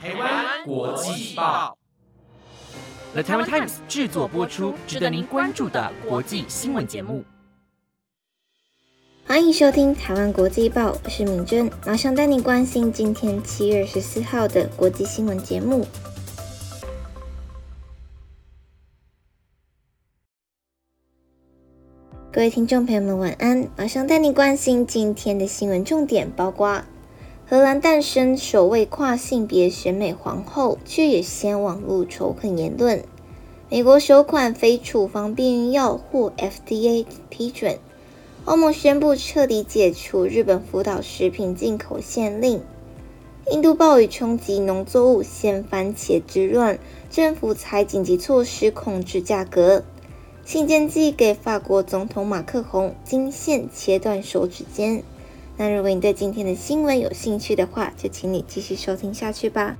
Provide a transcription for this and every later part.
台湾国际报，The Taiwan Times 制作播出，值得您关注的国际新闻节目。欢迎收听台湾国际报，我是敏珍，马上带你关心今天七月十四号的国际新闻节目。各位听众朋友们，晚安！马上带你关心今天的新闻重点，包括。荷兰诞生首位跨性别选美皇后，却也掀网络仇恨言论。美国首款非处方避孕药获 FDA 批准。欧盟宣布彻底解除日本福岛食品进口限令。印度暴雨冲击农作物，掀番茄之乱，政府采紧急措施控制价格。信件寄给法国总统马克宏，金线切断手指间。那如果你对今天的新闻有兴趣的话，就请你继续收听下去吧。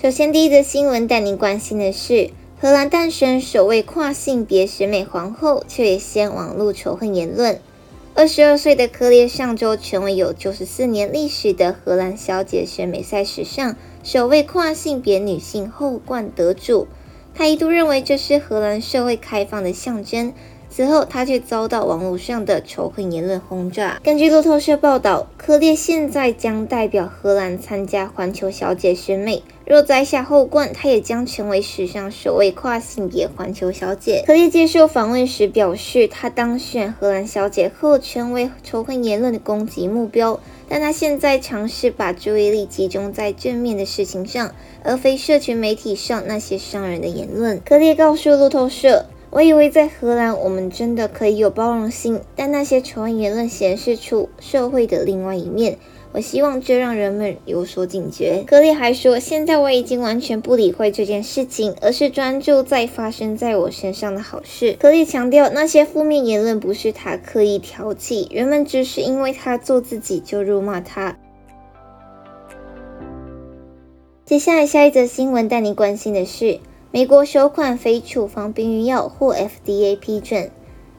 首先，第一则新闻带您关心的是，荷兰诞生首位跨性别选美皇后，却也掀网络仇恨言论。二十二岁的科列上周成为有九十四年历史的荷兰小姐选美赛史上首位跨性别女性后冠得主。她一度认为这是荷兰社会开放的象征。此后，他却遭到网络上的仇恨言论轰炸。根据路透社报道，科列现在将代表荷兰参加环球小姐选美。若摘下后冠，她也将成为史上首位跨性别环球小姐。科列接受访问时表示，她当选荷兰小姐后，成为仇恨言论的攻击目标。但她现在尝试把注意力集中在正面的事情上，而非社群媒体上那些伤人的言论。科列告诉路透社。我以为在荷兰，我们真的可以有包容心，但那些仇恨言论显示出社会的另外一面。我希望这让人们有所警觉。格里还说，现在我已经完全不理会这件事情，而是专注在发生在我身上的好事。格里强调，那些负面言论不是他刻意挑起，人们只是因为他做自己就辱骂他。接下来，下一则新闻带你关心的是。美国首款非处方避孕药获 FDA 批准。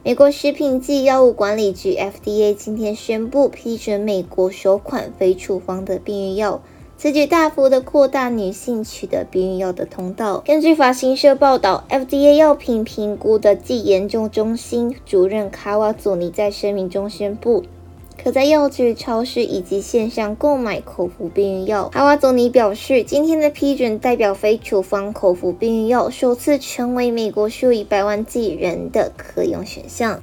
美国食品及药物管理局 FDA 今天宣布批准美国首款非处方的避孕药，此举大幅的扩大女性取得避孕药的通道。根据法新社报道，FDA 药品评估的既研究中心主任卡瓦佐尼在声明中宣布。可在药局、超市以及线上购买口服避孕药。阿瓦佐尼表示，今天的批准代表非处方口服避孕药首次成为美国数以百万计人的可用选项。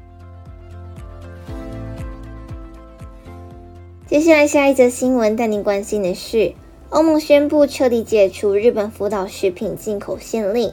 接下来，下一则新闻带您关心的是，欧盟宣布彻底解除日本福岛食品进口限令。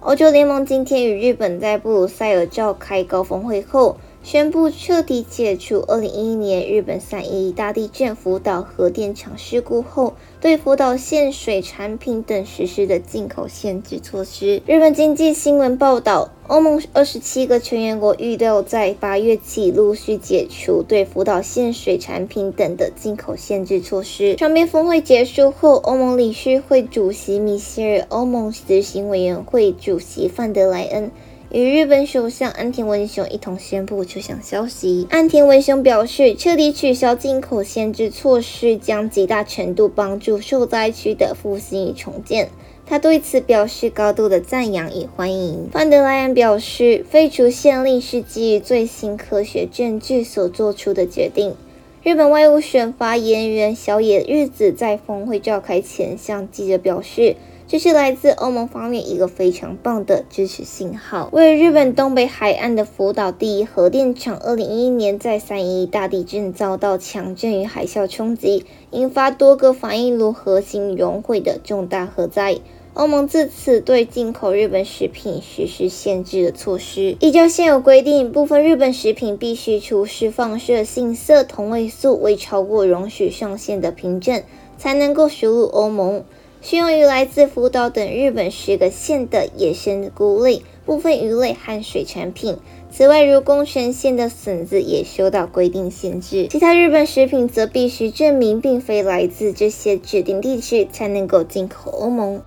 欧洲联盟今天与日本在布鲁塞尔召开高峰会后。宣布彻底解除2011年日本三一大地震福岛核电厂事故后对福岛县水产品等实施的进口限制措施。日本经济新闻报道，欧盟27个成员国预料在八月起陆续解除对福岛县水产品等的进口限制措施。场面峰会结束后，欧盟理事会主席米歇尔、欧盟执行委员会主席范德莱恩。与日本首相安田文雄一同宣布这项消息。安田文雄表示，彻底取消进口限制措施将极大程度帮助受灾区的复兴与重建。他对此表示高度的赞扬与欢迎。范德莱恩表示，废除限令是基于最新科学证据所做出的决定。日本外务省发言人小野日子在峰会召开前向记者表示。这是来自欧盟方面一个非常棒的支持信号。位于日本东北海岸的福岛第一核电厂，二零一一年在三一大地震遭到强震与海啸冲击，引发多个反应炉核心熔毁的重大核灾。欧盟自此对进口日本食品实施限制的措施。依照现有规定，部分日本食品必须出示放射性色同位素未超过容许上限的凭证，才能够输入欧盟。适用于来自福岛等日本十个县的野生菇类、部分鱼类和水产品。此外，如宫城县的笋子也受到规定限制。其他日本食品则必须证明并非来自这些指定地区，才能够进口欧盟。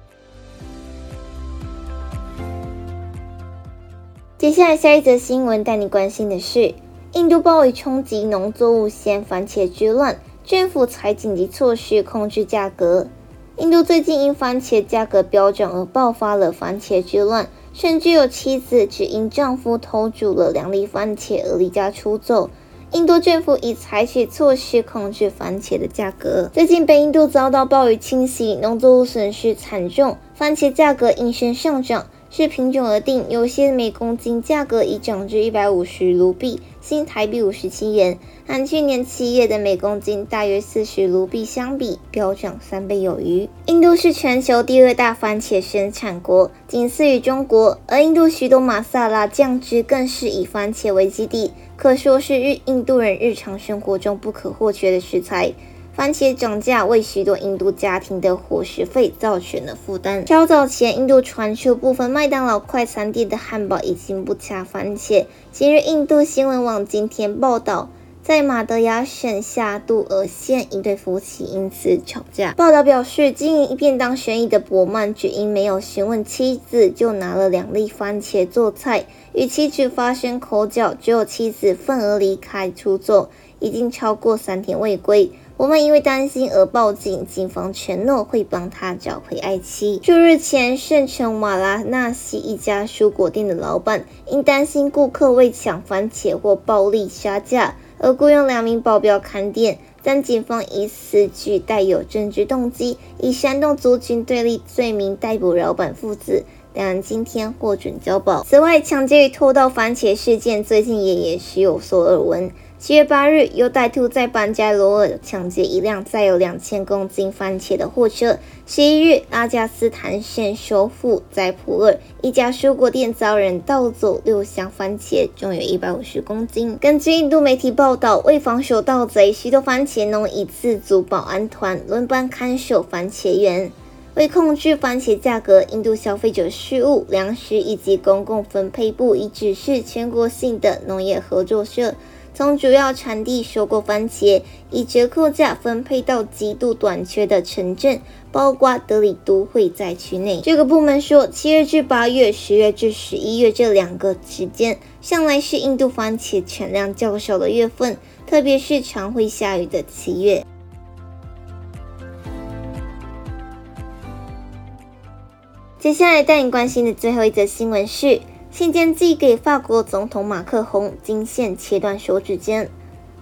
接下来，下一则新闻带你关心的是：印度暴雨冲击农作物，掀番茄之乱。政府采紧急措施控制价格。印度最近因番茄价格飙涨而爆发了番茄之乱，甚至有妻子只因丈夫偷煮了两粒番茄而离家出走。印度政府已采取措施控制番茄的价格。最近，北印度遭到暴雨侵袭，农作物损失惨重，番茄价格应声上涨。视品种而定，有些每公斤价格已涨至一百五十卢币（新台币五十七元），和去年七月的每公斤大约四十卢币相比，飙涨三倍有余。印度是全球第二大番茄生产国，仅次于中国，而印度许多马萨拉酱汁更是以番茄为基地，可说是日印度人日常生活中不可或缺的食材。番茄涨价为许多印度家庭的伙食费造成了负担。较早前，印度传出部分麦当劳快餐店的汉堡已经不加番茄。今日，印度新闻网今天报道，在马德雅省夏杜尔县，一对夫妻因此吵架。报道表示，经营一便当生意的伯曼只因没有询问妻子，就拿了两粒番茄做菜，与妻子发生口角，只有妻子愤而离开出走，已经超过三天未归。我们因为担心而报警，警方承诺会帮他找回爱妻。数日前，圣城瓦拉纳西一家蔬果店的老板因担心顾客为抢番茄或暴力杀价，而雇佣两名保镖看店，但警方以此举带有政治动机，以煽动族群对立罪名逮捕老板父子，两人今天获准交保。此外，抢劫与偷盗番茄事件最近也也是有所耳闻。七月八日，有歹徒在班加罗尔抢劫一辆载有两千公斤番茄的货车。十一日，拉加斯坦县首府在普洱一家蔬果店遭人盗走六箱番茄，重有一百五十公斤。根据印度媒体报道，为防守盗贼，许多番茄农以自组保安团轮班看守番茄园。为控制番茄价格，印度消费者事务、粮食以及公共分配部已指示全国性的农业合作社。从主要产地收购番茄，以折扣价分配到极度短缺的城镇，包括德里都会在区内。这个部门说，七月至八月、十月至十一月这两个时间，向来是印度番茄产量较少的月份，特别是常会下雨的七月。接下来带你关心的最后一则新闻是。信件寄给法国总统马克宏，经线切断手指间。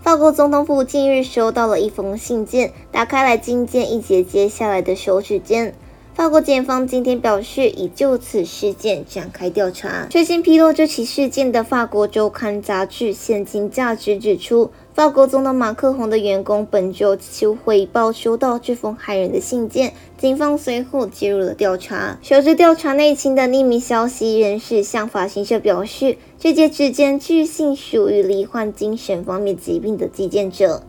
法国总统府近日收到了一封信件，打开来惊见一截接下来的手指间。法国检方今天表示，已就此事件展开调查。最新披露这起事件的法国周刊杂志《现金价值》指出。法国总统马克宏的员工本周就汇报收到这封骇人的信件，警方随后介入了调查。熟知调查内情的匿名消息人士向法新社表示，这节指尖据信属于罹患精神方面疾病的寄件者，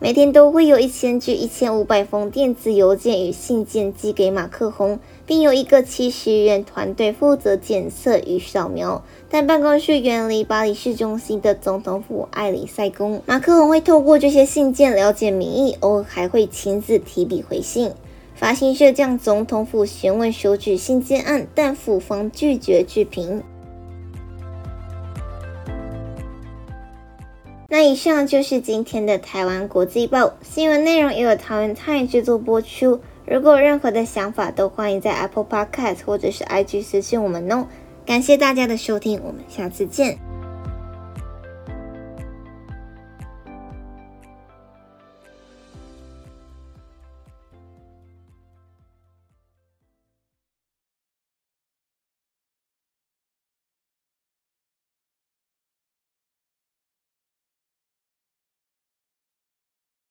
每天都会有一千至一千五百封电子邮件与信件寄给马克宏。并有一个七十人团队负责检测与扫描，但办公室远离巴黎市中心的总统府埃里塞宫。马克龙会透过这些信件了解民意，偶尔还会亲自提笔回信。法新社将总统府询问手指信件案，但府方拒绝置评。那以上就是今天的台湾国际报新闻内容，由台湾泰制作播出。如果有任何的想法，都欢迎在 Apple Podcast 或者是 IG 私信我们哦。感谢大家的收听，我们下次见。